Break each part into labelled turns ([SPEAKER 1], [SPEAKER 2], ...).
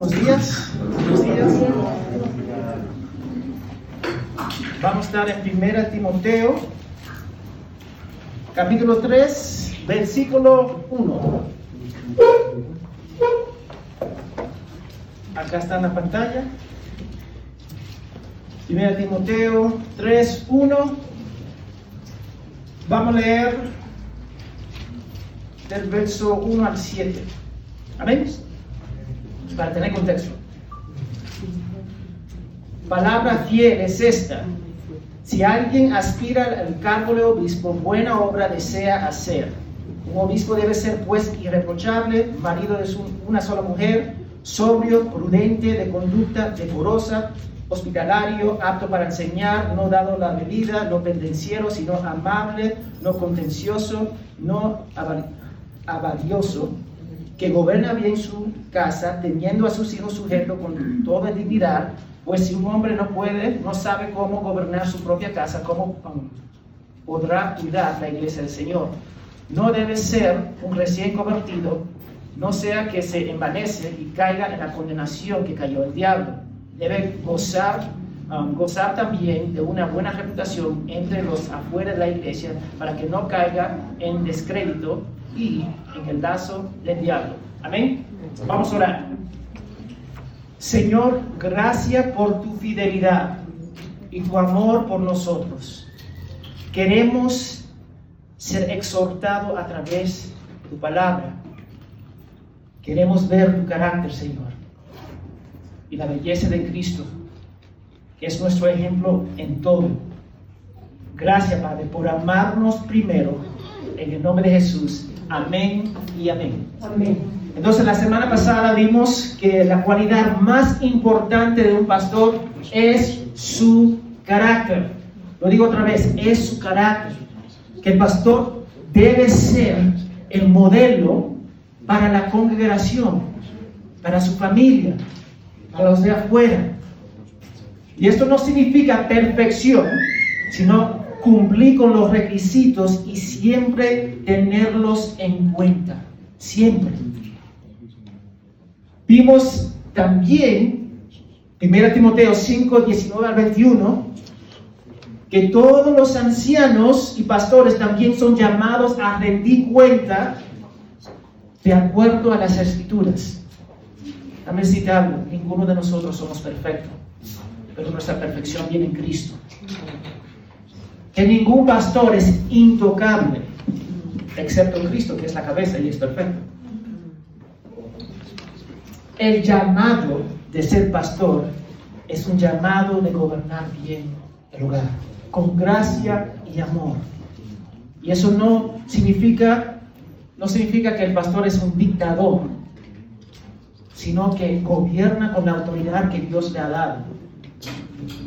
[SPEAKER 1] Buenos días. Buenos días. Vamos a estar en 1 Timoteo, capítulo 3, versículo 1. Acá está en la pantalla. 1 Timoteo 3, 1. Vamos a leer del verso 1 al 7. Amén para tener contexto. Palabra fiel es esta. Si alguien aspira al cargo de obispo, buena obra desea hacer. Un obispo debe ser pues irreprochable, marido de una sola mujer, sobrio, prudente, de conducta decorosa, hospitalario, apto para enseñar, no dado la bebida, no pendenciero, sino amable, no contencioso, no avarioso que gobierna bien su casa, teniendo a sus hijos sujetos con toda dignidad, pues si un hombre no puede, no sabe cómo gobernar su propia casa, ¿cómo podrá cuidar la iglesia del Señor? No debe ser un recién convertido, no sea que se envanece y caiga en la condenación que cayó el diablo. Debe gozar, um, gozar también de una buena reputación entre los afuera de la iglesia para que no caiga en descrédito y en el lazo del diablo. Amén. Vamos a orar. Señor, gracias por tu fidelidad y tu amor por nosotros. Queremos ser exhortados a través de tu palabra. Queremos ver tu carácter, Señor, y la belleza de Cristo, que es nuestro ejemplo en todo. Gracias, Padre, por amarnos primero. En el nombre de Jesús. Amén y amén. Entonces la semana pasada vimos que la cualidad más importante de un pastor es su carácter. Lo digo otra vez, es su carácter. Que el pastor debe ser el modelo para la congregación, para su familia, para los de afuera. Y esto no significa perfección, sino cumplir con los requisitos y siempre tenerlos en cuenta. Siempre. Vimos también, 1 Timoteo 5, 19 al 21, que todos los ancianos y pastores también son llamados a rendir cuenta de acuerdo a las escrituras. También citado, ninguno de nosotros somos perfectos, pero nuestra perfección viene en Cristo que ningún pastor es intocable, excepto Cristo, que es la cabeza y es perfecto. El llamado de ser pastor es un llamado de gobernar bien el hogar, con gracia y amor. Y eso no significa, no significa que el pastor es un dictador, sino que gobierna con la autoridad que Dios le ha dado.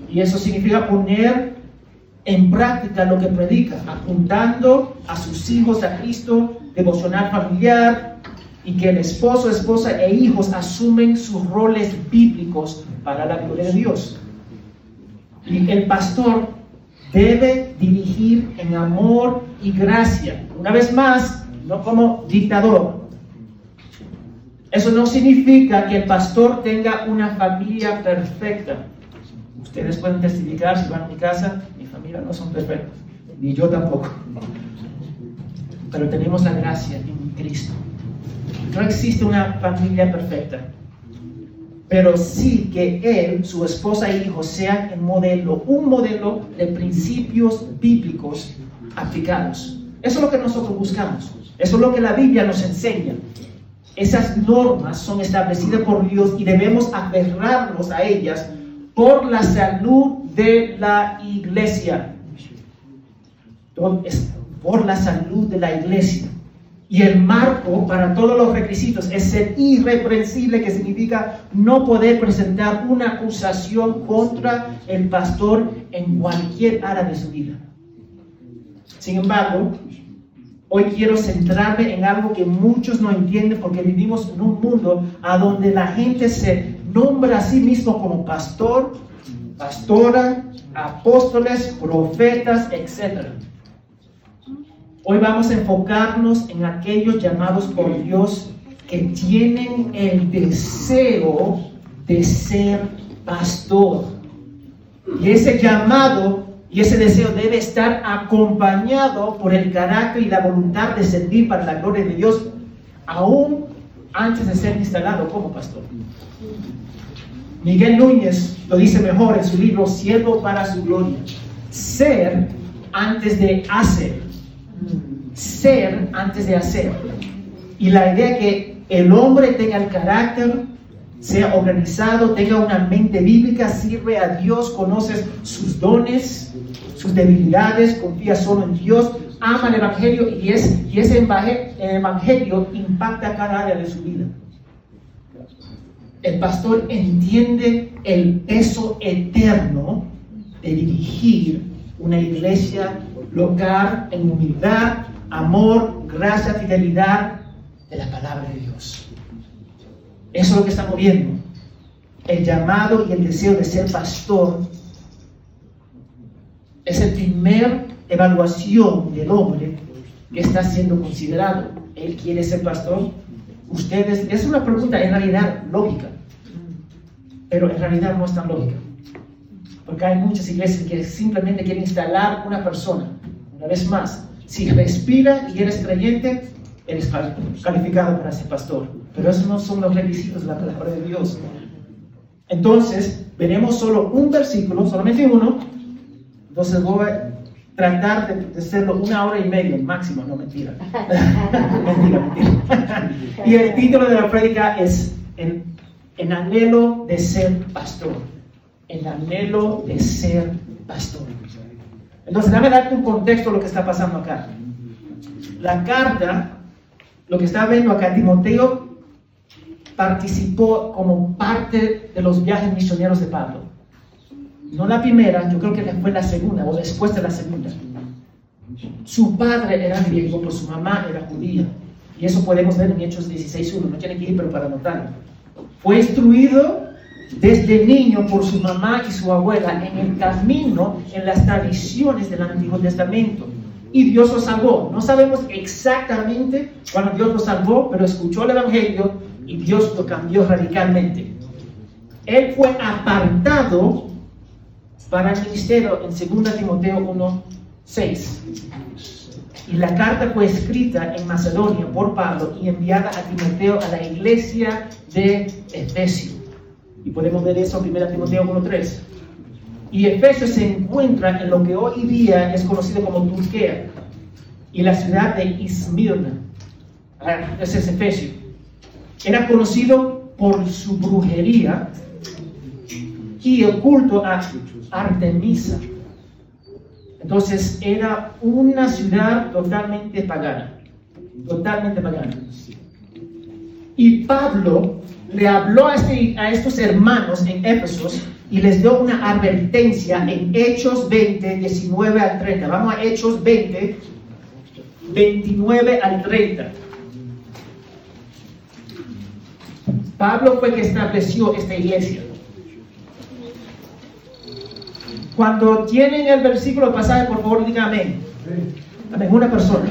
[SPEAKER 1] Y eso significa poner en práctica lo que predica, apuntando a sus hijos a Cristo, devocional familiar, y que el esposo, esposa e hijos asumen sus roles bíblicos para la gloria de Dios. Y el pastor debe dirigir en amor y gracia. Una vez más, no como dictador. Eso no significa que el pastor tenga una familia perfecta. Ustedes pueden testificar si van a mi casa, familia no son perfectos, ni yo tampoco. Pero tenemos la gracia en Cristo. No existe una familia perfecta, pero sí que él, su esposa e hijos sean el modelo, un modelo de principios bíblicos aplicados. Eso es lo que nosotros buscamos. Eso es lo que la Biblia nos enseña. Esas normas son establecidas por Dios y debemos aferrarnos a ellas por la salud de la iglesia. Por la salud de la iglesia. Y el marco para todos los requisitos es ser irreprensible, que significa no poder presentar una acusación contra el pastor en cualquier área de su vida. Sin embargo, hoy quiero centrarme en algo que muchos no entienden porque vivimos en un mundo a donde la gente se nombra a sí mismo como pastor, pastora, apóstoles, profetas, etc. Hoy vamos a enfocarnos en aquellos llamados por Dios que tienen el deseo de ser pastor. Y ese llamado y ese deseo debe estar acompañado por el carácter y la voluntad de servir para la gloria de Dios, aún antes de ser instalado como pastor. Miguel Núñez lo dice mejor en su libro Siervo para su gloria. Ser antes de hacer. Ser antes de hacer. Y la idea que el hombre tenga el carácter, sea organizado, tenga una mente bíblica, sirve a Dios, conoce sus dones, sus debilidades, confía solo en Dios, ama el Evangelio y, es, y ese Evangelio impacta cada área de su vida. El pastor entiende el peso eterno de dirigir una iglesia local en humildad, amor, gracia, fidelidad de la palabra de Dios. Eso es lo que estamos viendo. El llamado y el deseo de ser pastor es el primer evaluación del hombre que está siendo considerado. Él quiere ser pastor. Ustedes, es una pregunta en realidad lógica, pero en realidad no es tan lógica. Porque hay muchas iglesias que simplemente quieren instalar una persona. Una vez más, si respira y eres creyente, eres calificado para ser pastor. Pero esos no son los requisitos de la palabra de Dios. Entonces, veremos solo un versículo, solamente uno. Entonces tratar de, hacerlo una hora y media máximo, no mentira. mentira, mentira. y el título de la prédica es en, en anhelo de ser pastor. En anhelo de ser pastor. Entonces, déjame darte un contexto de lo que está pasando acá. La carta lo que está viendo acá, Timoteo participó como parte de los viajes misioneros de Pablo. No la primera, yo creo que fue la segunda o después de la segunda. Su padre era griego, pero su mamá era judía. Y eso podemos ver en Hechos 16.1. No tiene que ir, pero para notarlo. Fue instruido desde niño por su mamá y su abuela en el camino, en las tradiciones del Antiguo Testamento y Dios lo salvó. No sabemos exactamente cuándo Dios lo salvó, pero escuchó el Evangelio y Dios lo cambió radicalmente. Él fue apartado para el ministerio en 2 Timoteo 1, 6. Y la carta fue escrita en Macedonia por Pablo y enviada a Timoteo a la iglesia de Efesio. Y podemos ver eso en 1 Timoteo 1.3. Y Efesio se encuentra en lo que hoy día es conocido como Turquía y la ciudad de Ismirna. Ah, ese es Efesio. Era conocido por su brujería y el culto a Artemisa. Entonces era una ciudad totalmente pagana, totalmente pagana. Y Pablo le habló a, este, a estos hermanos en Éfesos y les dio una advertencia en Hechos 20, 19 al 30. Vamos a Hechos 20, 29 al 30. Pablo fue que estableció esta iglesia. Cuando tienen el versículo pasado, por favor, digan amén. Amén. Una persona,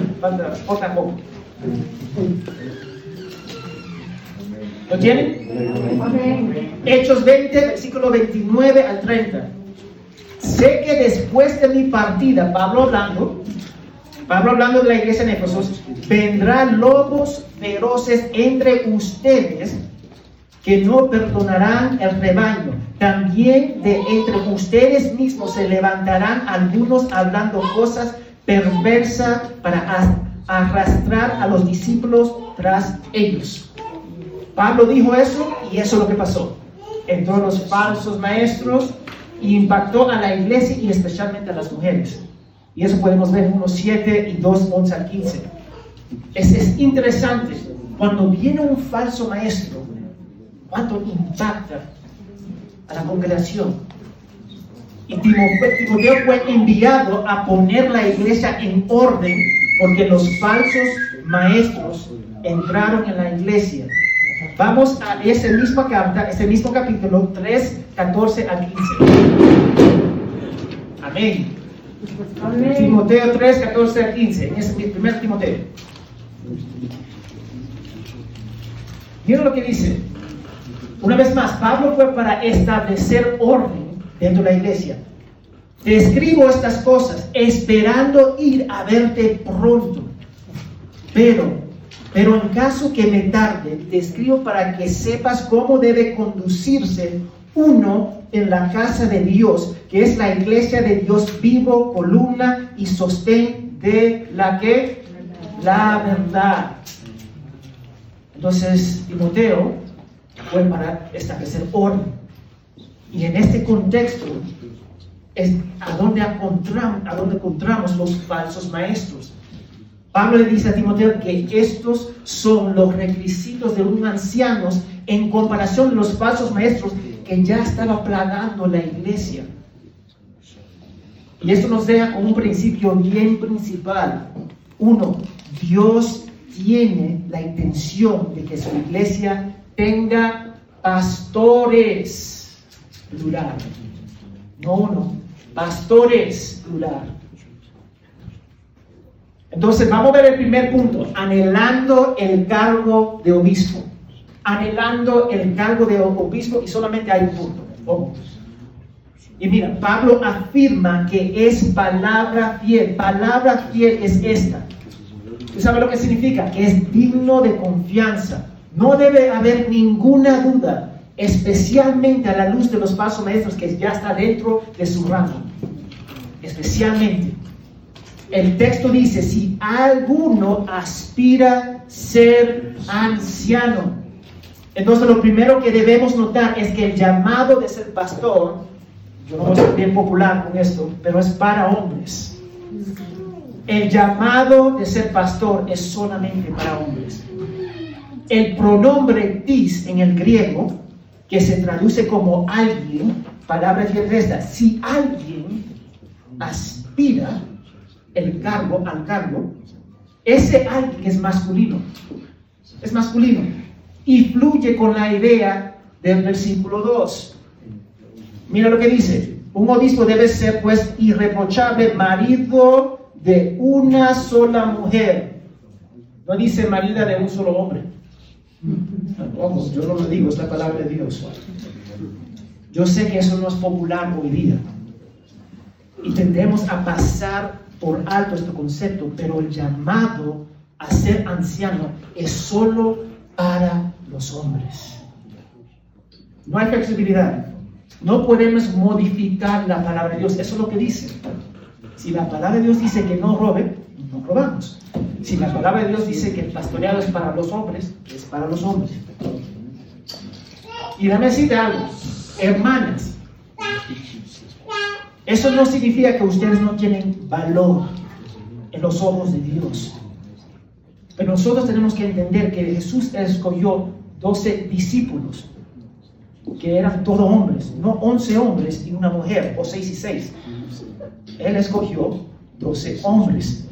[SPEAKER 1] poco. ¿Lo tienen? Hechos 20, versículo 29 al 30. Sé que después de mi partida, Pablo hablando, Pablo hablando de la iglesia en Éfeso, vendrán lobos feroces entre ustedes que no perdonarán el rebaño. También de entre ustedes mismos se levantarán algunos hablando cosas perversas para arrastrar a los discípulos tras ellos. Pablo dijo eso y eso es lo que pasó. Entró los falsos maestros y impactó a la iglesia y especialmente a las mujeres. Y eso podemos ver en unos 7 y 2, 11 al 15. Es, es interesante. Cuando viene un falso maestro, cuánto impacta a la congregación. Y Timoteo fue enviado a poner la iglesia en orden porque los falsos maestros entraron en la iglesia Vamos a ese mismo ese mismo capítulo 3, 14 a 15. Amén. Timoteo 3, 14 a 15. En ese primer Timoteo. Miren lo que dice. Una vez más, Pablo fue para establecer orden dentro de la iglesia. Te escribo estas cosas esperando ir a verte pronto. Pero, pero en caso que me tarde, te escribo para que sepas cómo debe conducirse uno en la casa de Dios, que es la iglesia de Dios vivo, columna y sostén de la que la verdad. Entonces, Timoteo fue para establecer orden. Y en este contexto es a donde encontramos, encontramos los falsos maestros. Pablo le dice a Timoteo que estos son los requisitos de un anciano en comparación con los falsos maestros que ya estaba plagando la iglesia. Y esto nos deja con un principio bien principal. Uno, Dios tiene la intención de que su iglesia tenga pastores, plural. No uno, pastores, plural. Entonces vamos a ver el primer punto, anhelando el cargo de obispo. Anhelando el cargo de obispo y solamente hay un punto. Y mira, Pablo afirma que es palabra fiel. Palabra fiel es esta. ¿Tú sabes lo que significa? Que es digno de confianza. No debe haber ninguna duda, especialmente a la luz de los pasos maestros que ya está dentro de su rango. Especialmente. El texto dice, si alguno aspira ser anciano. Entonces lo primero que debemos notar es que el llamado de ser pastor, yo no voy a ser bien popular con esto, pero es para hombres. El llamado de ser pastor es solamente para hombres. El pronombre tis en el griego, que se traduce como alguien, palabra esta, si alguien aspira el cargo al cargo, ese alguien es masculino. Es masculino. Y fluye con la idea del versículo 2. Mira lo que dice. Un obispo debe ser pues irreprochable marido de una sola mujer. No dice marida de un solo hombre. Vamos, yo no lo digo, es la palabra de Dios. Yo sé que eso no es popular hoy día. Y tendemos a pasar por alto este concepto, pero el llamado a ser anciano es solo para los hombres. No hay flexibilidad. No podemos modificar la palabra de Dios. Eso es lo que dice. Si la palabra de Dios dice que no robe, no robamos. Si la palabra de Dios dice que el pastoreado es para los hombres, es para los hombres. Y dame decirte algo, hermanas, eso no significa que ustedes no tienen valor en los ojos de Dios. Pero nosotros tenemos que entender que Jesús escogió 12 discípulos, que eran todos hombres, no 11 hombres y una mujer, o 6 y 6. Él escogió 12 hombres.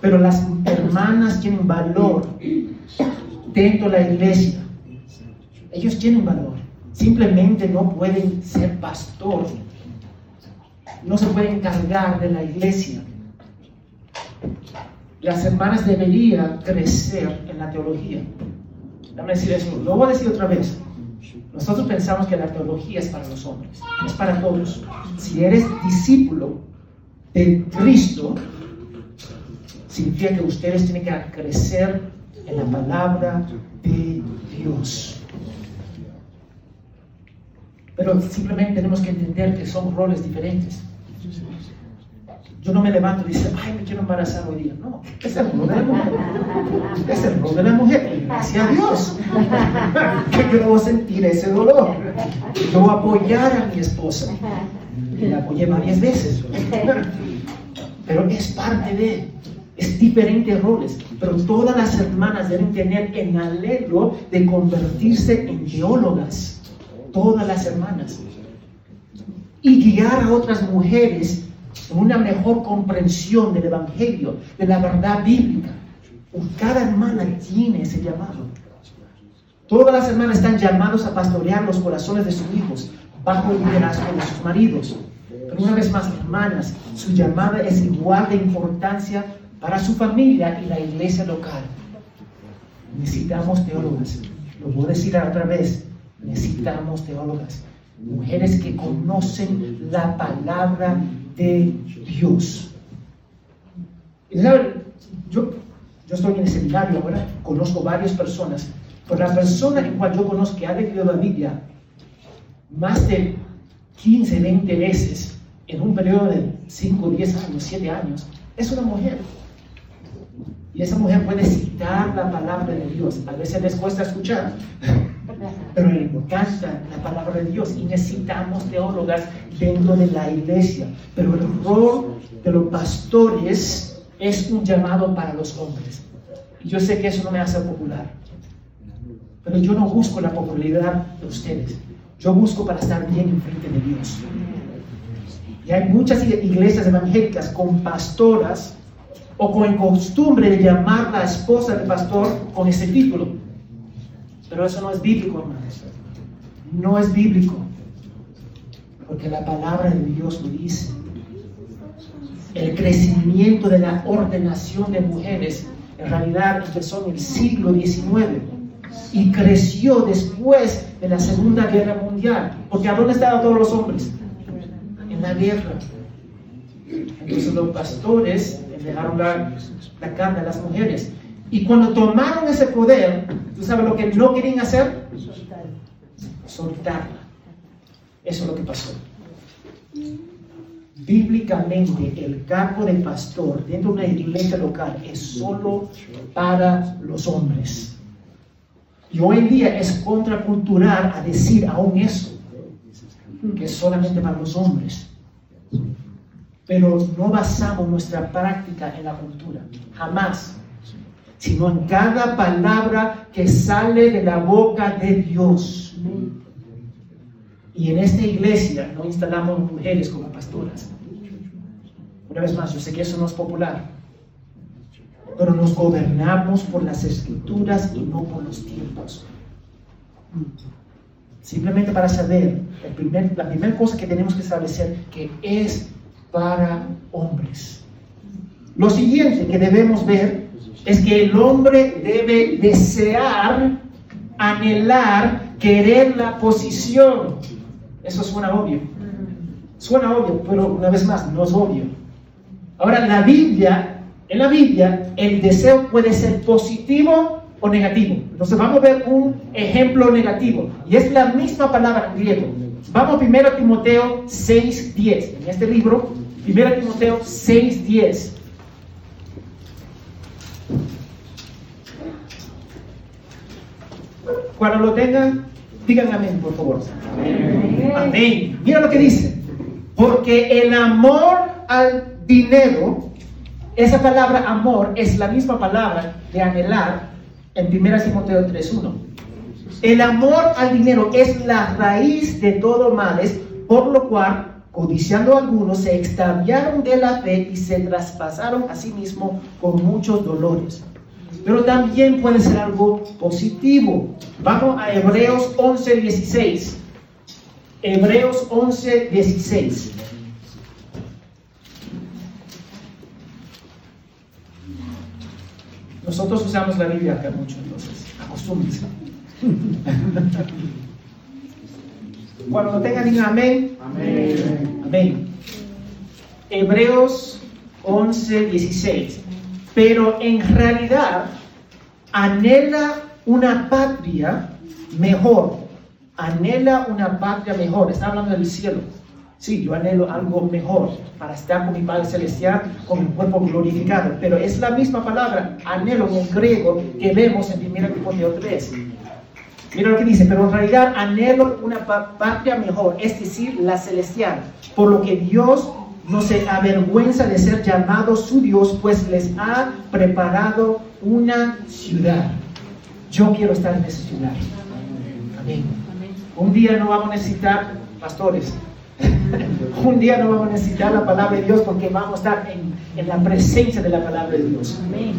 [SPEAKER 1] Pero las hermanas tienen valor dentro de la iglesia. Ellos tienen valor. Simplemente no pueden ser pastor. No se pueden encargar de la iglesia. Las hermanas deberían crecer en la teología. Déjame decir eso. Lo voy a decir otra vez. Nosotros pensamos que la teología es para los hombres, es para todos. Si eres discípulo de Cristo, significa que ustedes tienen que crecer en la palabra de Dios. Pero simplemente tenemos que entender que son roles diferentes. Yo no me levanto y digo, ay, me quiero embarazar hoy día. No, es el rol de la mujer. Es el rol de la mujer. Gracias a Dios. yo no voy a sentir ese dolor. Yo voy a apoyar a mi esposa. Y la apoyé varias veces. Pero es parte de, es diferentes roles. Pero todas las hermanas deben tener el anhelo de convertirse en teólogas. Todas las hermanas. Y guiar a otras mujeres una mejor comprensión del Evangelio, de la verdad bíblica. Cada hermana tiene ese llamado. Todas las hermanas están llamadas a pastorear los corazones de sus hijos bajo el liderazgo de sus maridos. Pero una vez más, hermanas, su llamada es igual de importancia para su familia y la iglesia local. necesitamos teólogas. Lo voy a decir otra vez, necesitamos teólogas. Mujeres que conocen la palabra de Dios. Yo, yo estoy en el seminario ahora, conozco varias personas, pero la persona en yo conozco que ha leído la Biblia más de 15, 20 veces en un periodo de 5, 10 años, 7 años, es una mujer. Y esa mujer puede citar la palabra de Dios. A veces les cuesta escuchar, pero le encanta la palabra de Dios y necesitamos teólogas dentro de la iglesia. Pero el rol de los pastores es un llamado para los hombres. Y yo sé que eso no me hace popular, pero yo no busco la popularidad de ustedes. Yo busco para estar bien en frente de Dios. Y hay muchas iglesias evangélicas con pastoras o con costumbre de llamar la esposa del pastor con ese título. Pero eso no es bíblico, hermanos. No es bíblico. Porque la palabra de Dios lo dice. El crecimiento de la ordenación de mujeres en realidad empezó en el siglo XIX y creció después de la Segunda Guerra Mundial. Porque ¿a dónde estaban todos los hombres? En la guerra. Entonces los pastores dejaron la, la carne a las mujeres. Y cuando tomaron ese poder, ¿tú sabes lo que no querían hacer? Soltarla. Eso es lo que pasó. Bíblicamente, el cargo de pastor dentro de una iglesia local es solo para los hombres. Y hoy en día es contracultural a decir aún eso, que es solamente para los hombres pero no basamos nuestra práctica en la cultura, jamás, sino en cada palabra que sale de la boca de Dios. Y en esta iglesia no instalamos mujeres como pastoras. Una vez más, yo sé que eso no es popular, pero nos gobernamos por las escrituras y no por los tiempos. Simplemente para saber, la primera cosa que tenemos que establecer que es para hombres. Lo siguiente que debemos ver es que el hombre debe desear, anhelar, querer la posición. Eso suena obvio. Suena obvio, pero una vez más, no es obvio. Ahora, la Biblia, en la Biblia, el deseo puede ser positivo o negativo. Entonces vamos a ver un ejemplo negativo. Y es la misma palabra en griego. Vamos primero a Timoteo 6.10. En este libro 1 Timoteo 6:10. Cuando lo tengan, digan amén, por favor. Amén. amén. Mira lo que dice. Porque el amor al dinero, esa palabra amor es la misma palabra de anhelar en 1 Timoteo 3:1. El amor al dinero es la raíz de todo males, por lo cual codiciando algunos, se extraviaron de la fe y se traspasaron a sí mismos con muchos dolores. Pero también puede ser algo positivo. Vamos a Hebreos 11, 16. Hebreos 11, 16. Nosotros usamos la Biblia acá mucho, entonces, acostúmbrense. Cuando lo tengan, digan amén. Amén. Amén. Hebreos 11, 16. Pero en realidad anhela una patria mejor. Anhela una patria mejor. Está hablando del cielo. Sí, yo anhelo algo mejor para estar con mi Padre Celestial, con mi cuerpo glorificado. Pero es la misma palabra, anhelo en griego, que vemos en 1 Timoteo 3. Mira lo que dice, pero en realidad anhelo una patria mejor, es decir, la celestial, por lo que Dios no se avergüenza de ser llamado su Dios, pues les ha preparado una ciudad. Yo quiero estar en esa ciudad. Amén. Un día no vamos a necesitar pastores. Un día no vamos a necesitar la palabra de Dios porque vamos a estar en, en la presencia de la palabra de Dios. Amén.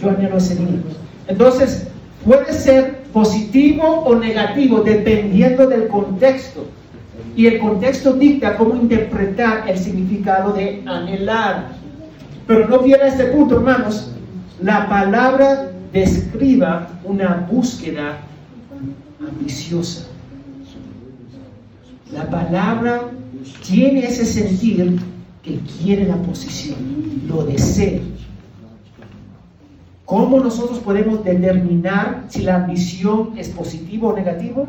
[SPEAKER 1] Yo anhelo ese día. Entonces, puede ser positivo o negativo dependiendo del contexto. Y el contexto dicta cómo interpretar el significado de anhelar. Pero no viene a este punto, hermanos. La palabra describa una búsqueda ambiciosa. La palabra tiene ese sentir que quiere la posición, lo desea. ¿Cómo nosotros podemos determinar si la ambición es positivo o negativo?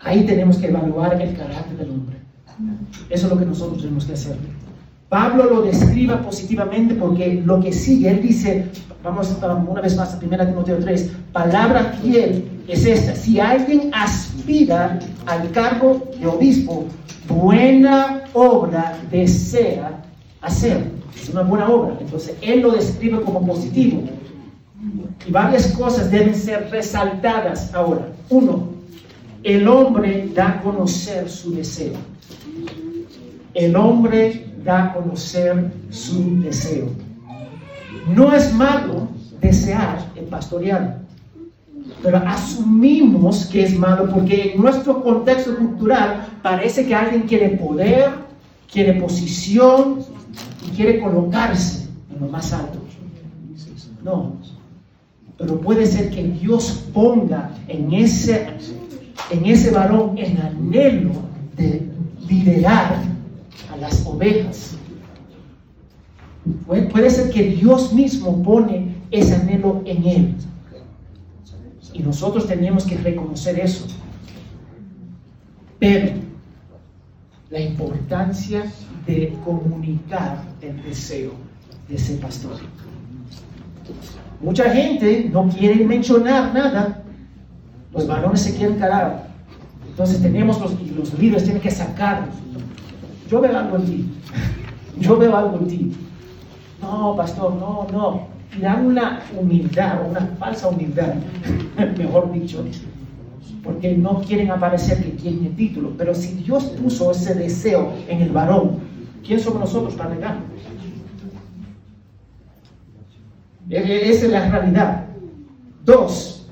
[SPEAKER 1] Ahí tenemos que evaluar el carácter del hombre. Eso es lo que nosotros tenemos que hacer. Pablo lo describa positivamente porque lo que sigue, él dice, vamos una vez más a 1 Timoteo 3, palabra fiel es esta, si alguien aspira al cargo de obispo, buena obra desea hacer. Es una buena obra. Entonces, él lo describe como positivo. Y varias cosas deben ser resaltadas ahora. Uno, el hombre da a conocer su deseo. El hombre da a conocer su deseo. No es malo desear el pastoreado, pero asumimos que es malo porque en nuestro contexto cultural parece que alguien quiere poder, quiere posición quiere colocarse en lo más alto. No, pero puede ser que Dios ponga en ese, en ese varón el anhelo de liderar a las ovejas. Puede ser que Dios mismo pone ese anhelo en él. Y nosotros tenemos que reconocer eso. Pero la importancia de comunicar el deseo de ese pastor. Mucha gente no quiere mencionar nada. Los varones se quieren calar. Entonces tenemos los, los líderes tienen que sacarlos. Yo veo algo en ti. Yo veo algo en ti. No, pastor, no, no. Y dan una humildad, una falsa humildad, mejor dicho, porque no quieren aparecer que tienen título. Pero si Dios puso ese deseo en el varón, ¿quién somos nosotros para negarlo? E-, e-, esa es la realidad. Dos,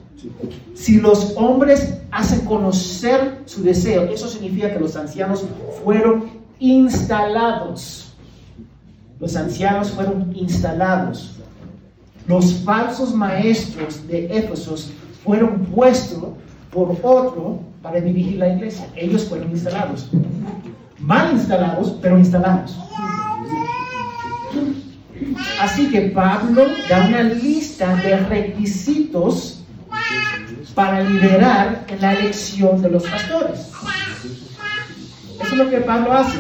[SPEAKER 1] si los hombres hacen conocer su deseo, eso significa que los ancianos fueron instalados. Los ancianos fueron instalados. Los falsos maestros de Éfesos fueron puestos por otro para dirigir la iglesia. Ellos fueron instalados. Mal instalados, pero instalados. Así que Pablo da una lista de requisitos para liderar la elección de los pastores. Eso es lo que Pablo hace.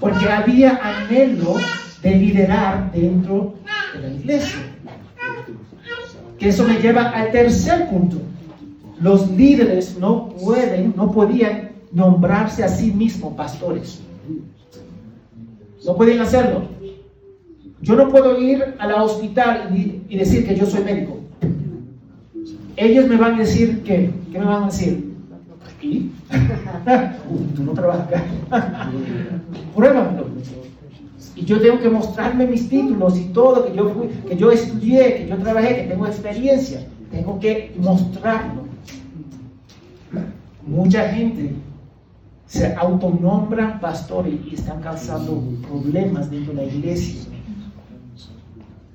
[SPEAKER 1] Porque había anhelo de liderar dentro de la iglesia. Que eso me lleva al tercer punto. Los líderes no pueden, no podían nombrarse a sí mismos pastores. No pueden hacerlo. Yo no puedo ir a la hospital y, decir que yo soy médico. Ellos me van a decir que, ¿qué me van a decir? ¿Y? tú no trabajas acá. Pruébamelo. Y yo tengo que mostrarme mis títulos y todo, que yo, fui, que yo estudié, que yo trabajé, que tengo experiencia. Tengo que mostrarlo. Mucha gente se autonombra pastores y están causando problemas dentro de la iglesia.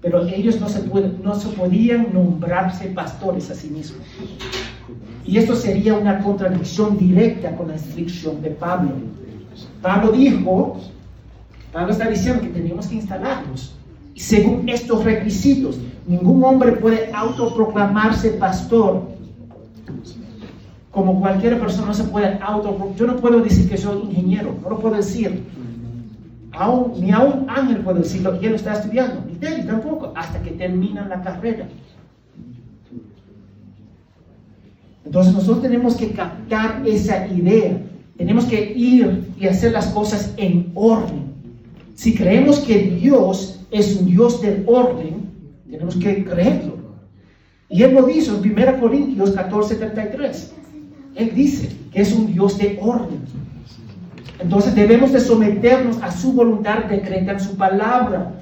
[SPEAKER 1] Pero ellos no se, pueden, no se podían nombrarse pastores a sí mismos. Y esto sería una contradicción directa con la instrucción de Pablo. Pablo dijo, Pablo está diciendo que teníamos que instalarlos. Y según estos requisitos, ningún hombre puede autoproclamarse pastor. Como cualquier persona no se puede autoproclamar. Yo no puedo decir que soy ingeniero, no lo puedo decir. Ni a un ángel puedo decirlo, y él está estudiando, ni él tampoco, hasta que termina la carrera. Entonces nosotros tenemos que captar esa idea, tenemos que ir y hacer las cosas en orden. Si creemos que Dios es un Dios del orden, tenemos que creerlo. Y Él lo dice en 1 Corintios 14, 33. Él dice que es un Dios de orden. Entonces debemos de someternos a su voluntad decreta en su palabra.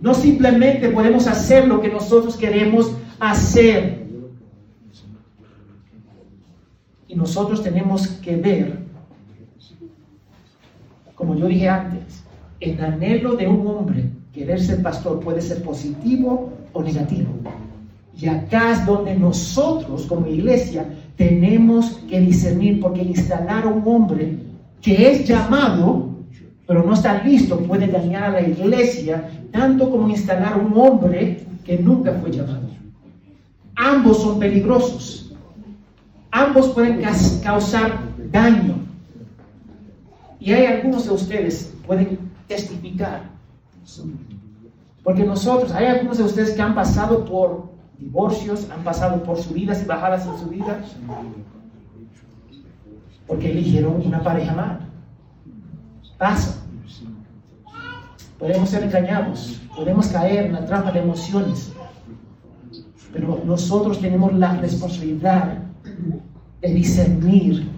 [SPEAKER 1] No simplemente podemos hacer lo que nosotros queremos hacer. Y nosotros tenemos que ver, como yo dije antes, el anhelo de un hombre querer ser pastor puede ser positivo o negativo. Y acá es donde nosotros como iglesia tenemos que discernir, porque instalar a un hombre que es llamado, pero no está listo, puede dañar a la iglesia, tanto como instalar a un hombre que nunca fue llamado. Ambos son peligrosos. Ambos pueden causar daño. Y hay algunos de ustedes pueden testificar. Porque nosotros, hay algunos de ustedes que han pasado por divorcios, han pasado por subidas y bajadas en su vida, porque eligieron una pareja mal. Pasa. Podemos ser engañados, podemos caer en la trampa de emociones, pero nosotros tenemos la responsabilidad de discernir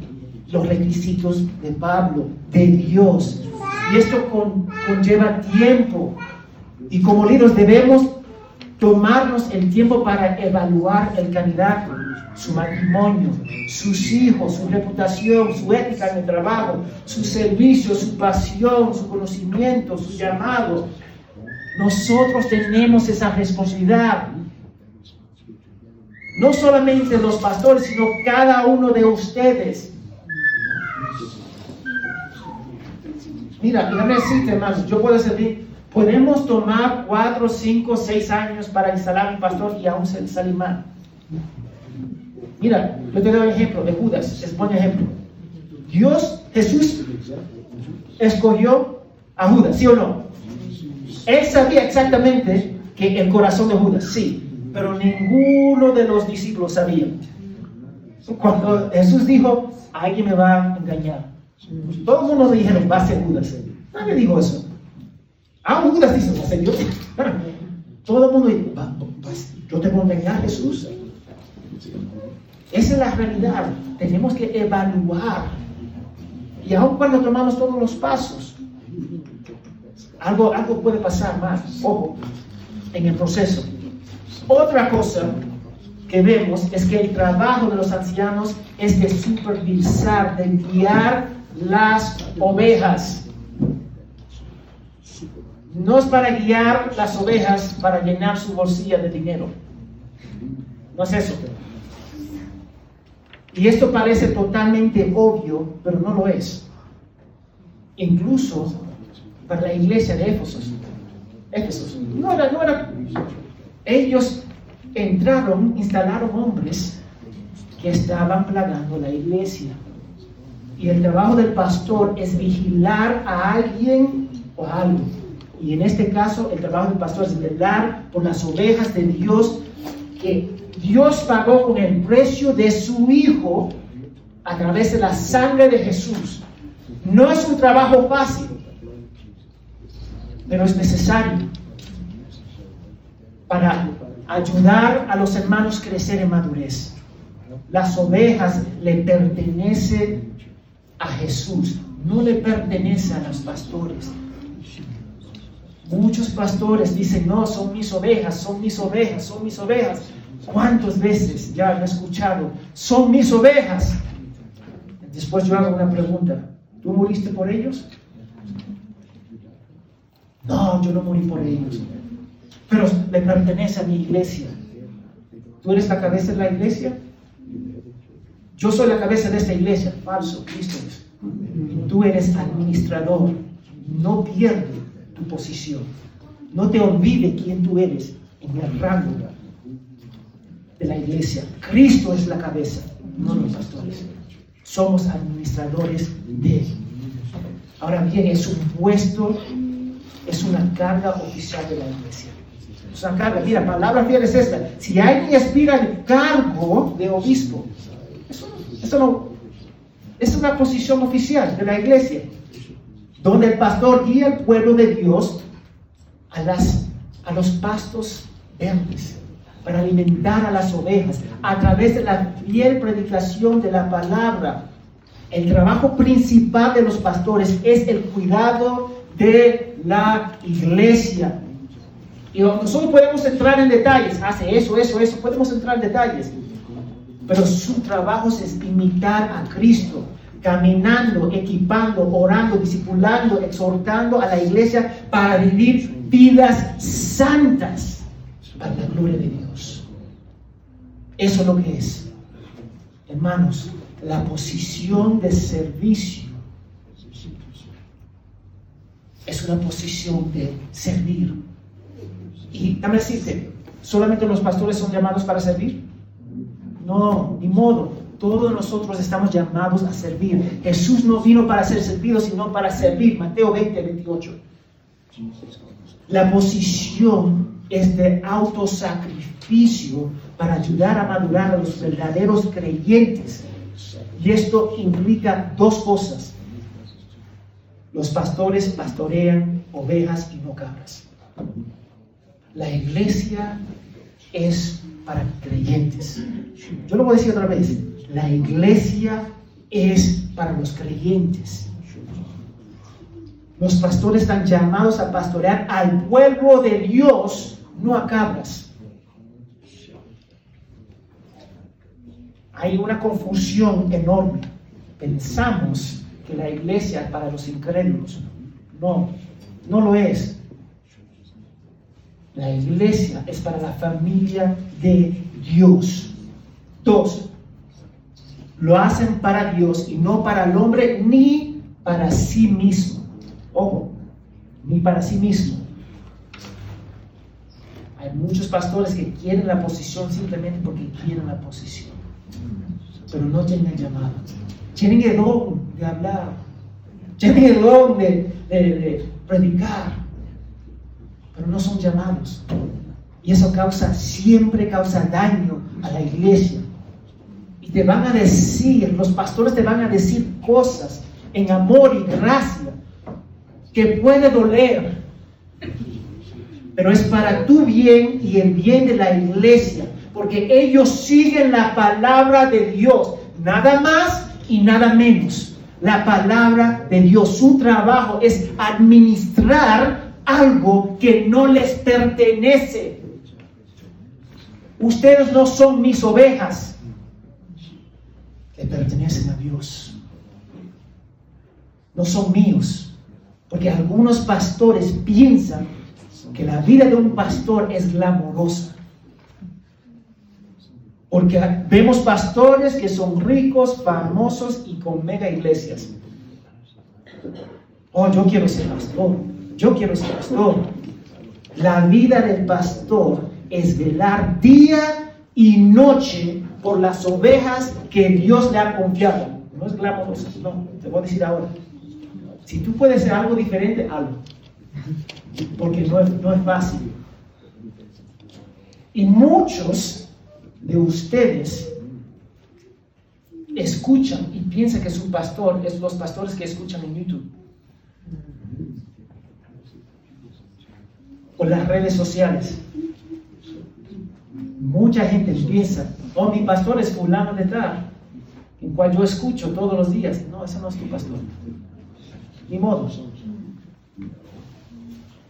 [SPEAKER 1] los requisitos de Pablo, de Dios. Y esto conlleva tiempo. Y como líderes debemos tomarnos el tiempo para evaluar el candidato, su matrimonio, sus hijos, su reputación, su ética en el trabajo, su servicio, su pasión, su conocimiento, su llamado. Nosotros tenemos esa responsabilidad. No solamente los pastores, sino cada uno de ustedes. Mira, déjame decirte, hermanos, yo puedo servir Podemos tomar cuatro, cinco, seis años para instalar un pastor y aún salir mal. Mira, yo te doy un ejemplo de Judas, es buen ejemplo. Dios, Jesús, escogió a Judas, ¿sí o no? Él sabía exactamente que el corazón de Judas, sí, pero ninguno de los discípulos sabía. Cuando Jesús dijo, alguien me va a engañar, todo el mundo dijeron, va a ser Judas. Nadie dijo eso. Ah, Judas dice, no, Señor. Todo el mundo dice, pues, yo te a engañar a Jesús. Esa es la realidad. Tenemos que evaluar. Y aun cuando tomamos todos los pasos, algo, algo puede pasar más. Ojo, en el proceso. Otra cosa que vemos es que el trabajo de los ancianos es de supervisar, de guiar las ovejas. No es para guiar las ovejas para llenar su bolsilla de dinero. No es eso. Y esto parece totalmente obvio, pero no lo es. Incluso para la iglesia de Éfesos. Éfesos. No era, no era. Ellos entraron, instalaron hombres que estaban plagando la iglesia. Y el trabajo del pastor es vigilar a alguien o a algo y en este caso, el trabajo del pastor es velar por las ovejas de Dios que Dios pagó con el precio de su Hijo a través de la sangre de Jesús. No es un trabajo fácil, pero es necesario para ayudar a los hermanos a crecer en madurez. Las ovejas le pertenecen a Jesús, no le pertenecen a los pastores. Muchos pastores dicen, no, son mis ovejas, son mis ovejas, son mis ovejas. ¿Cuántas veces ya han escuchado, son mis ovejas? Después yo hago una pregunta, ¿tú moriste por ellos? No, yo no morí por ellos, pero le pertenece a mi iglesia. ¿Tú eres la cabeza de la iglesia? Yo soy la cabeza de esta iglesia. Falso, Cristo. Tú eres administrador. No pierdes tu posición. No te olvides quién tú eres en el rango de la iglesia. Cristo es la cabeza, no los pastores. Somos administradores de él. Ahora bien, es un puesto, es una carga oficial de la iglesia. Es una carga. Mira, palabra fiel es esta. Si alguien aspira al cargo de obispo, eso, eso no, es una posición oficial de la iglesia donde el pastor guía al pueblo de Dios a, las, a los pastos verdes, para alimentar a las ovejas a través de la fiel predicación de la palabra. El trabajo principal de los pastores es el cuidado de la iglesia. Y nosotros podemos entrar en detalles, hace eso, eso, eso, podemos entrar en detalles. Pero su trabajo es imitar a Cristo, caminando, equipando, orando, discipulando, exhortando a la iglesia para vivir vidas santas, para la gloria de Dios. Eso es lo que es. Hermanos, la posición de servicio es una posición de servir. Y dame decirte, ¿solamente los pastores son llamados para servir? No, ni modo. Todos nosotros estamos llamados a servir. Jesús no vino para ser servido, sino para servir. Mateo 20, 28. La posición es de autosacrificio para ayudar a madurar a los verdaderos creyentes. Y esto implica dos cosas. Los pastores pastorean ovejas y no cabras. La iglesia es para creyentes. Yo lo voy a decir otra vez. La iglesia es para los creyentes. Los pastores están llamados a pastorear al pueblo de Dios, no a cabras. Hay una confusión enorme. Pensamos que la iglesia es para los incrédulos. No, no lo es. La iglesia es para la familia de Dios. Dos, lo hacen para Dios y no para el hombre ni para sí mismo. Ojo, ni para sí mismo. Hay muchos pastores que quieren la posición simplemente porque quieren la posición, pero no tienen el llamado. Tienen el don de hablar, tienen el don de, de predicar, pero no son llamados. Y eso causa, siempre causa daño a la iglesia. Te van a decir, los pastores te van a decir cosas en amor y gracia que puede doler, pero es para tu bien y el bien de la iglesia, porque ellos siguen la palabra de Dios, nada más y nada menos. La palabra de Dios, su trabajo es administrar algo que no les pertenece. Ustedes no son mis ovejas, pertenecen a Dios. No son míos, porque algunos pastores piensan que la vida de un pastor es glamorosa. Porque vemos pastores que son ricos, famosos y con mega iglesias. Oh, yo quiero ser pastor. Yo quiero ser pastor. La vida del pastor es velar día y noche por las ovejas que Dios le ha confiado. No es glamoroso, no, te voy a decir ahora. Si tú puedes hacer algo diferente, algo. Porque no es, no es fácil. Y muchos de ustedes escuchan y piensan que su pastor es los pastores que escuchan en YouTube. O las redes sociales. Mucha gente piensa, oh, mi pastor es fulano de tal, en cual yo escucho todos los días. No, ese no es tu pastor. Ni modo.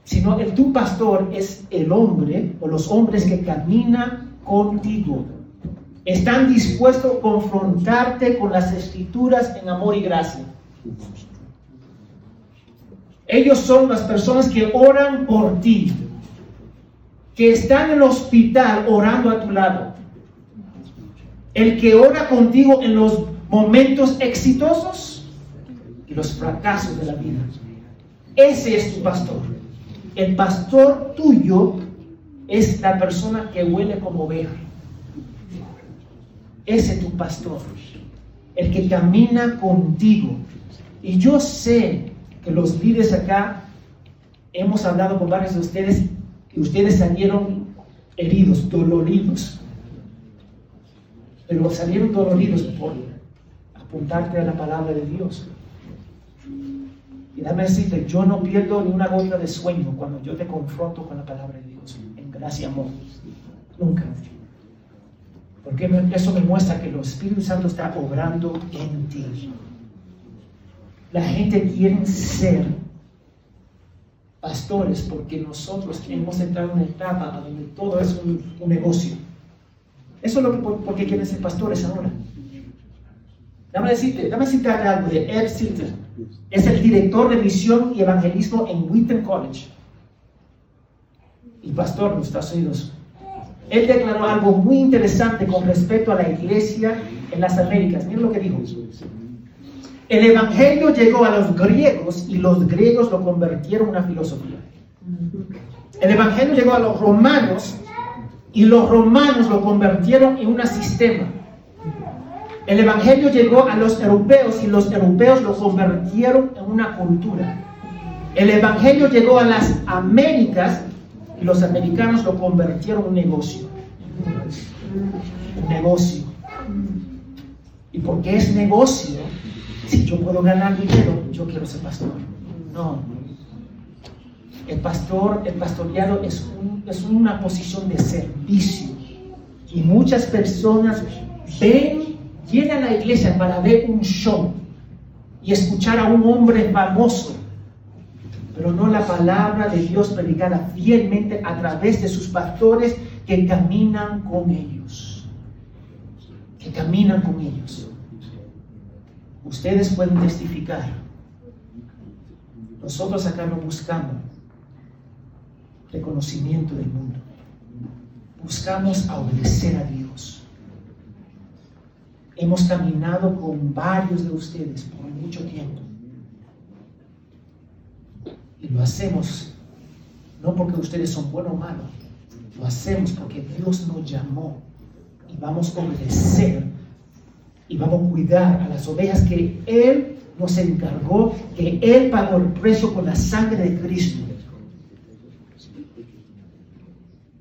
[SPEAKER 1] Sino el tu pastor es el hombre o los hombres que caminan contigo. Están dispuestos a confrontarte con las escrituras en amor y gracia. Ellos son las personas que oran por ti, que están en el hospital orando a tu lado. El que ora contigo en los momentos exitosos y los fracasos de la vida. Ese es tu pastor. El pastor tuyo es la persona que huele como oveja. Ese es tu pastor. El que camina contigo. Y yo sé que los líderes acá hemos hablado con varios de ustedes y ustedes salieron heridos, doloridos. Pero salieron doloridos por apuntarte a la palabra de Dios. Y dame decirte, yo no pierdo ni una gota de sueño cuando yo te confronto con la palabra de Dios, en gracia amor. Nunca. Porque eso me muestra que el Espíritu Santo está obrando en ti. La gente quiere ser pastores porque nosotros hemos entrado en una etapa donde todo es un, negocio. Eso es lo que, porque quieren ser pastores ahora. Dame decirte, dame decirte algo de Ed Silter. Es el director de misión y evangelismo en Wheaton College. Y pastor en los Estados Unidos. él declaró algo muy interesante con respecto a la iglesia en las Américas. Miren lo que dijo. El Evangelio llegó a los griegos y los griegos lo convirtieron en una filosofía. El Evangelio llegó a los romanos y los romanos lo convirtieron en un sistema. El Evangelio llegó a los europeos y los europeos lo convirtieron en una cultura. El Evangelio llegó a las Américas y los americanos lo convirtieron en un negocio. Un negocio. ¿Y por qué es negocio? Si yo puedo ganar dinero, yo quiero ser pastor. No. El pastor, el pastoreado es, es una posición de servicio. Y muchas personas ven, llegan a la iglesia para ver un show y escuchar a un hombre famoso pero no la palabra de Dios predicada fielmente a través de sus pastores que caminan con ellos. Que caminan con ellos. Ustedes pueden testificar. Nosotros acá no buscamos reconocimiento del mundo. Buscamos obedecer a Dios. Hemos caminado con varios de ustedes por mucho tiempo y lo hacemos no porque ustedes son buenos o malos, lo hacemos porque Dios nos llamó y vamos a obedecer y vamos a cuidar a las ovejas que Él nos encargó, que Él pagó el precio con la sangre de Cristo.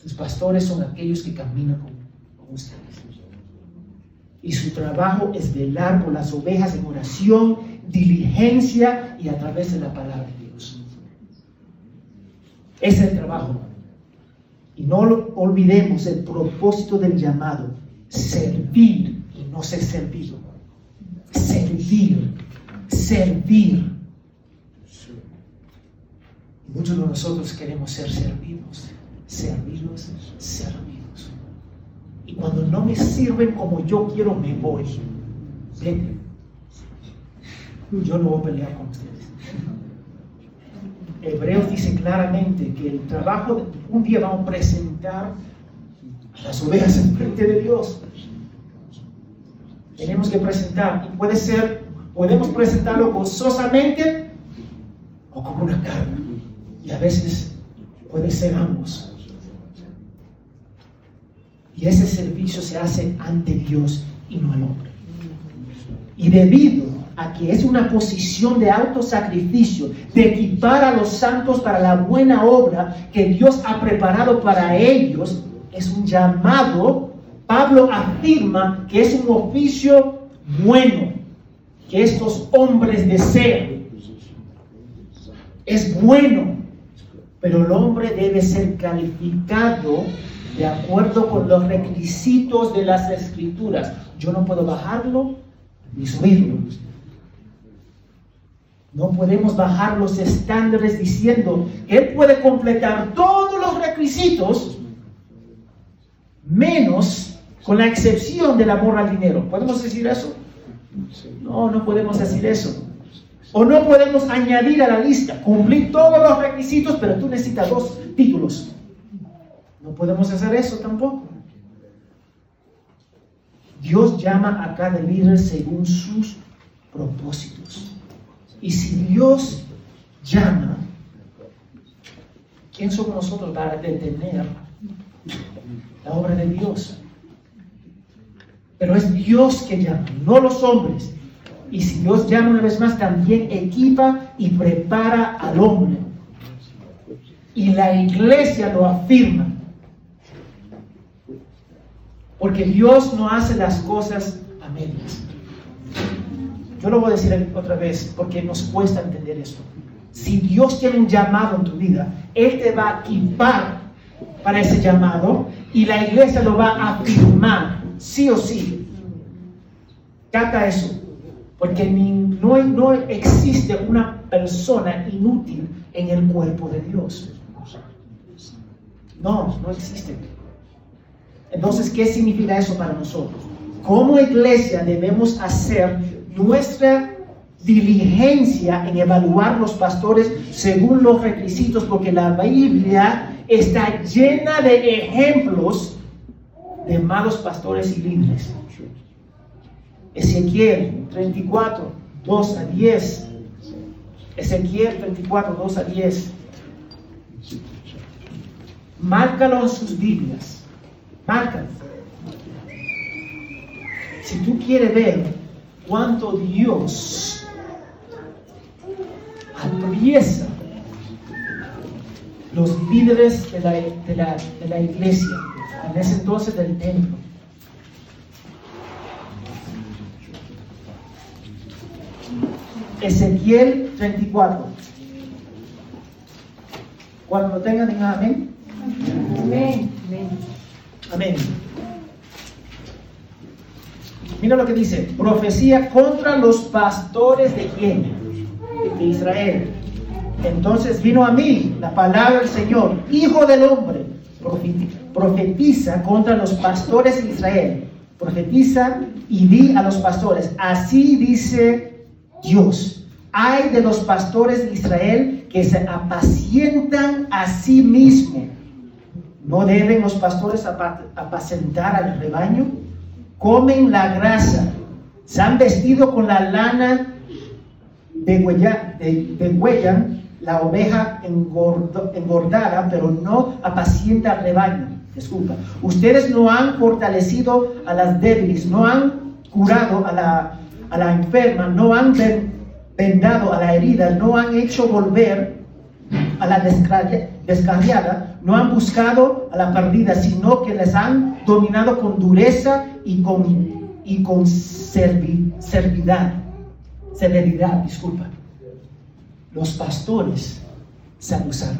[SPEAKER 1] Tus pastores son aquellos que caminan con, ustedes. Y su trabajo es velar por las ovejas en oración, diligencia y a través de la palabra. Ese es el trabajo. Y no olvidemos el propósito del llamado, servir no ser servido. Servir, servir. Muchos de nosotros queremos ser servidos, servidos, servidos. Y cuando no me sirven como yo quiero, me voy. Vete. Yo no voy a pelear con ustedes. Hebreos dice claramente que el trabajo, un día vamos a presentar a las ovejas en frente de Dios. Tenemos que presentar, y puede ser, podemos presentarlo gozosamente o como una carga. Y a veces puede ser ambos. Y ese servicio se hace ante Dios y no al hombre. Y debido que es una posición de autosacrificio, de equipar a los santos para la buena obra que Dios ha preparado para ellos, es un llamado. Pablo afirma que es un oficio bueno que estos hombres desean. Es bueno, pero el hombre debe ser calificado de acuerdo con los requisitos de las escrituras. Yo no puedo bajarlo ni subirlo. No podemos bajar los estándares diciendo Él puede completar todos los requisitos, menos con la excepción del amor al dinero. ¿Podemos decir eso? No, no podemos decir eso. O no podemos añadir a la lista, cumplir todos los requisitos, pero tú necesitas dos títulos. No podemos hacer eso tampoco. Dios llama a cada líder según sus propósitos. Y si Dios llama, ¿quién somos nosotros para detener la obra de Dios? Pero es Dios que llama, no los hombres. Y si Dios llama una vez más, también equipa y prepara al hombre. Y la iglesia lo afirma. Porque Dios no hace las cosas a medias. Yo lo voy a decir otra vez porque nos cuesta entender esto. Si Dios tiene un llamado en tu vida, Él te va a equipar para ese llamado y la iglesia lo va a afirmar, sí o sí. Cata eso, porque no, no existe una persona inútil en el cuerpo de Dios. No, no existe. Entonces, ¿qué significa eso para nosotros? Como iglesia debemos hacer nuestra diligencia en evaluar los pastores según los requisitos, porque la Biblia está llena de ejemplos de malos pastores y líderes. Ezequiel 34, 2 a 10. Ezequiel 34, 2 a 10. Márcalo en sus Biblias. Márcalo. Si tú quieres ver cuánto Dios apriesa los líderes de la, de la, de la iglesia, en ese entonces del templo, Ezequiel 34. Cuando lo tengan, digan amén.
[SPEAKER 2] Amén.
[SPEAKER 1] Amén. Mira lo que dice, profecía contra los pastores de quién? De Israel. Entonces vino a mí la palabra del Señor, hijo del hombre, profetiza contra los pastores de Israel. Profetiza y di a los pastores, así dice Dios, hay de los pastores de Israel que se apacientan a sí mismos. ¿No deben los pastores apa- apacentar al rebaño? Comen la grasa, se han vestido con la lana de huella, de huella, la oveja engordada, pero no apacienta al rebaño. Disculpa. Ustedes no han fortalecido a las débiles, no han curado a la, a la enferma, no han ven- vendado a la herida, no han hecho volver a la descarria- descarriada, no han buscado a la perdida, sino que les han dominado con dureza y con, y con servi- servidad, severidad, disculpa. Los pastores se abusaron.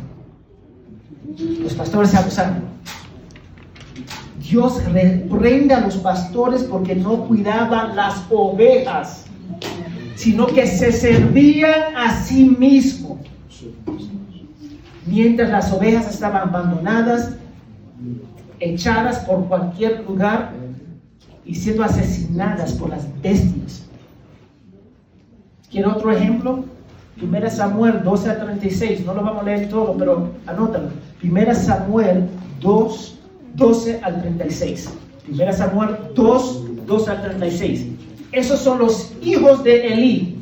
[SPEAKER 1] Los pastores se abusaron. Dios reprende a los pastores porque no cuidaban las ovejas, sino que se servían a sí mismos mientras las ovejas estaban abandonadas, echadas por cualquier lugar y siendo asesinadas por las bestias. ¿Quiere otro ejemplo? Primera Samuel 12 a 36, no lo vamos a leer todo, pero anótalo. Primera Samuel 2, 12 al 36. Primera Samuel 2, 12 al 36. Esos son los hijos de Elí.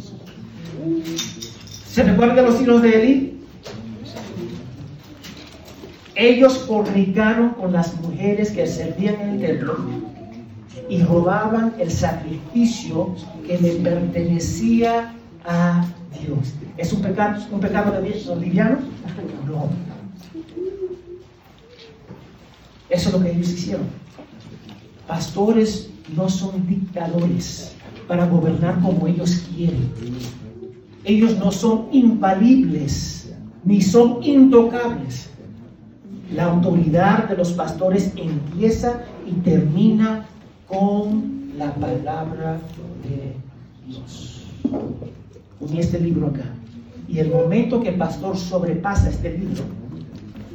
[SPEAKER 1] ¿Se recuerdan los hijos de Elí? Ellos fornicaron con las mujeres que servían en el templo y robaban el sacrificio que le pertenecía a Dios. ¿Es un pecado, un pecado de liviano? No. Eso es lo que ellos hicieron. Pastores no son dictadores para gobernar como ellos quieren. Ellos no son infalibles ni son intocables. La autoridad de los pastores empieza y termina con la palabra de Dios. Uní este libro acá. Y el momento que el pastor sobrepasa este libro,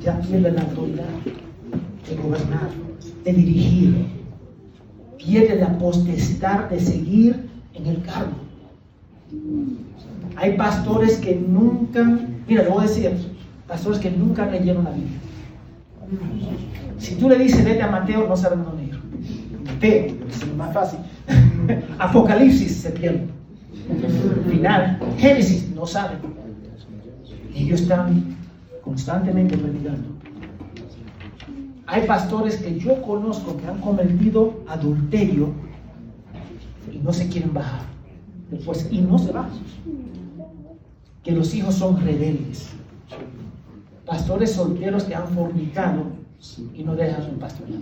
[SPEAKER 1] ya pierde la autoridad de gobernar, de dirigir. Pierde la potestad de seguir en el cargo. Hay pastores que nunca, mira, le voy a decir, pastores que nunca leyeron la Biblia. Si tú le dices, vete a Mateo, no saben dónde ir. Mateo, es lo más fácil. Apocalipsis se pierde. Final, Génesis, no saben. Ellos están constantemente olvidando. Hay pastores que yo conozco que han cometido adulterio y no se quieren bajar. Después, y no se bajan. Que los hijos son rebeldes. Pastores solteros que han fornicado y no dejan su pastorado.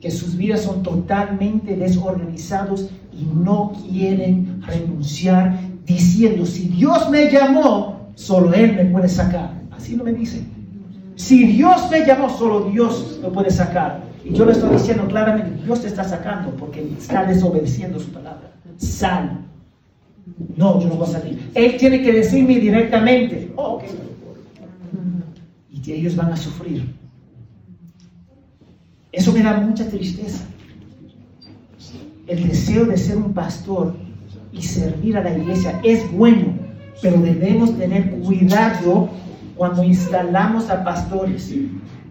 [SPEAKER 1] Que sus vidas son totalmente desorganizados y no quieren renunciar diciendo, si Dios me llamó, solo Él me puede sacar. Así no me dicen. Si Dios me llamó, solo Dios me puede sacar. Y yo le estoy diciendo claramente, Dios te está sacando porque está desobedeciendo su palabra. Sal. No, yo no voy a salir. Él tiene que decirme directamente, oh, ok. Y ellos van a sufrir. Eso me da mucha tristeza. El deseo de ser un pastor y servir a la iglesia es bueno, pero debemos tener cuidado cuando instalamos a pastores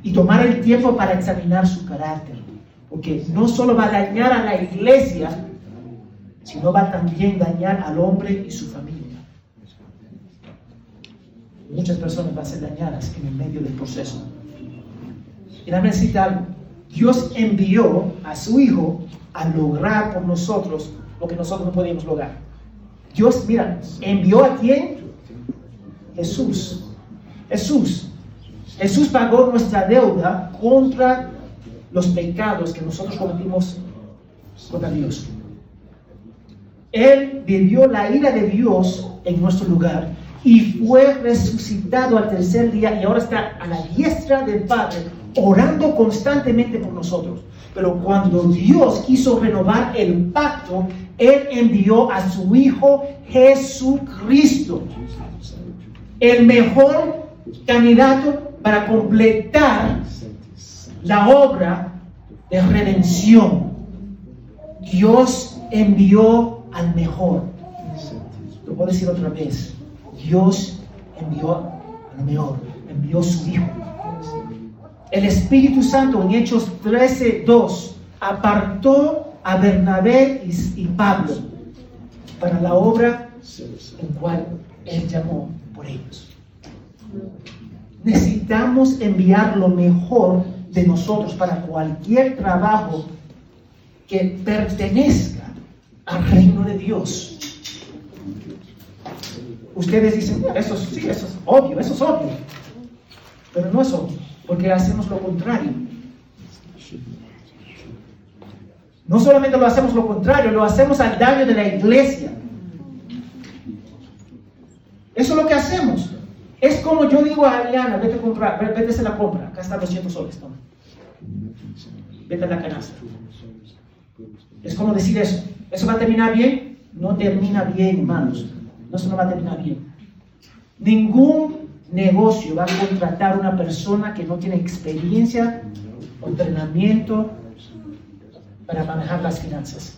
[SPEAKER 1] y tomar el tiempo para examinar su carácter. Porque no solo va a dañar a la iglesia, sino va a dañar al hombre y su familia. Muchas personas van a ser dañadas en el medio del proceso. Y la necesita Dios envió a su Hijo a lograr por nosotros lo que nosotros no podíamos lograr. Dios, mira, envió a quién? Jesús. Jesús. Jesús pagó nuestra deuda contra los pecados que nosotros cometimos contra Dios. Él vivió la ira de Dios en nuestro lugar y fue resucitado al tercer día y ahora está a la diestra del Padre orando constantemente por nosotros. Pero cuando Dios quiso renovar el pacto, Él envió a su Hijo Jesucristo, el mejor candidato para completar la obra de redención. Dios envió al mejor. Lo puedo decir otra vez. Dios envió al mejor, envió su Hijo. El Espíritu Santo en Hechos 13.2 apartó a Bernabé y, Pablo para la obra en cual Él llamó por ellos. Necesitamos enviar lo mejor de nosotros para cualquier trabajo que pertenezca al reino de Dios. Ustedes dicen, eso sí, eso es obvio, eso es obvio. Pero no es obvio porque hacemos lo contrario. No solamente lo hacemos lo contrario, lo hacemos al daño de la iglesia. Eso es lo que hacemos. Es como yo digo a Ariana, vete a comprar, vete a la compra, acá está 200 soles. Vete a la canasta. Es como decir eso. ¿Eso va a terminar bien? No termina bien, hermanos. No, eso no va a terminar bien. Ningún negocio va a contratar una persona que no tiene experiencia o entrenamiento para manejar las finanzas.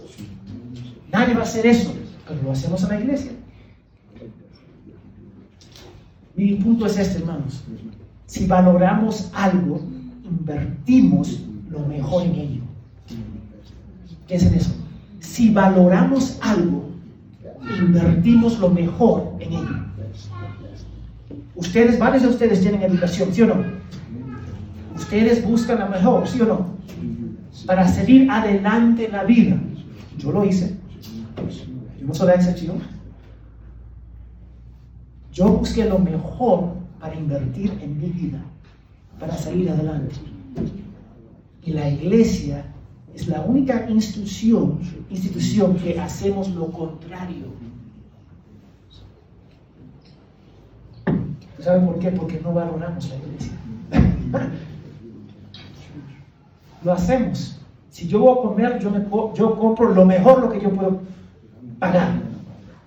[SPEAKER 1] Nadie va a hacer eso, pero lo hacemos en la iglesia. Mi punto es este, hermanos. Si valoramos algo, invertimos lo mejor en ello. Piensen eso. Si valoramos algo, invertimos lo mejor en ello. Ustedes, varios de ustedes tienen educación, ¿sí o no? Ustedes buscan la mejor, ¿sí o no? Para seguir adelante en la vida. Yo lo hice. Yo no soy la excepción. Yo busqué lo mejor para invertir en mi vida, para salir adelante. Y la iglesia es la única institución, institución que hacemos lo contrario. ¿Saben por qué? Porque no valoramos la iglesia. lo hacemos. Si yo voy a comer, yo, me, yo compro lo mejor lo que yo puedo pagar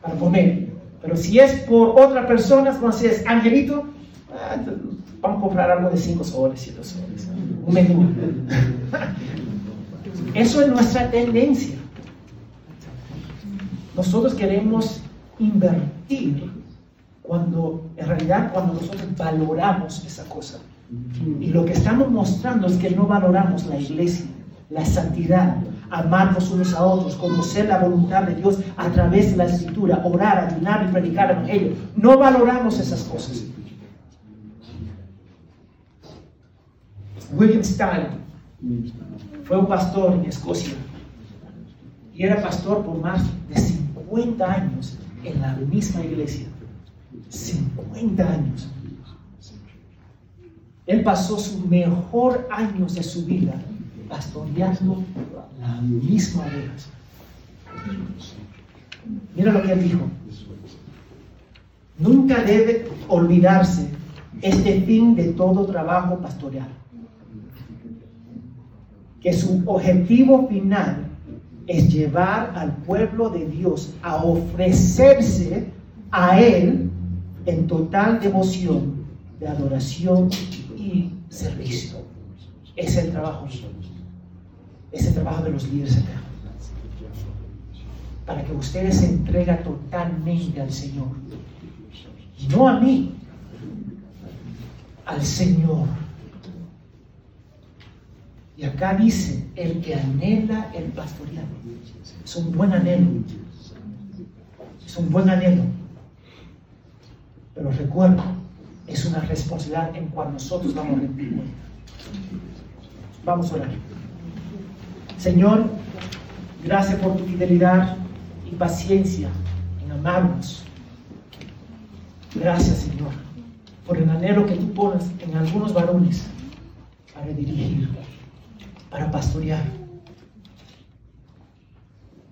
[SPEAKER 1] para comer. Pero si es por otra persona, como si es Angelito, ah, vamos a comprar algo de 5 soles, 7 soles, un menú. Eso es nuestra tendencia. Nosotros queremos invertir cuando, en realidad, cuando nosotros valoramos esa cosa. Y lo que estamos mostrando es que no valoramos la iglesia, la santidad, amarnos unos a otros, conocer la voluntad de Dios a través de la escritura, orar, ayunar y predicar el evangelio. No valoramos esas cosas. William Stein fue un pastor en Escocia y era pastor por más de 50 años en la misma iglesia. 50 años. Él pasó sus mejor años de su vida pastoreando la misma oveja. Mira lo que él dijo. Nunca debe olvidarse este fin de todo trabajo pastoral. Que su objetivo final es llevar al pueblo de Dios a ofrecerse a Él en total devoción, de adoración y servicio. Es el trabajo. Es el trabajo de los líderes eternos. Para que ustedes se entreguen totalmente al Señor. No a mí, al Señor. Y acá dice, el que anhela el pastoreado. Es un buen anhelo. Es un buen anhelo. Pero recuerda, es una responsabilidad en cual nosotros vamos a rendir Vamos a orar. Señor, gracias por tu fidelidad y paciencia en amarnos. Gracias, Señor, por el anhelo que tú pones en algunos varones para dirigir, para pastorear.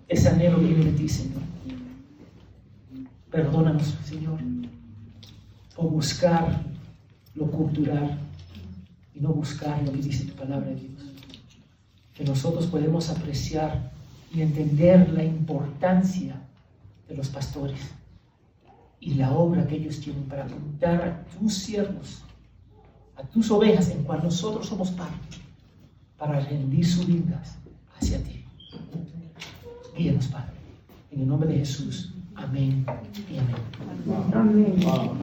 [SPEAKER 1] Ese anhelo viene de ti, Señor. Perdónanos, Señor, por buscar lo cultural y no buscar lo que dice tu palabra de Dios. Que nosotros podemos apreciar y entender la importancia de los pastores y la obra que ellos tienen para apuntar a tus siervos, a tus ovejas, en cual nosotros somos parte, para rendir sus vidas hacia ti. Guíanos, Padre. En el nombre de Jesús. Amén y amén. amén.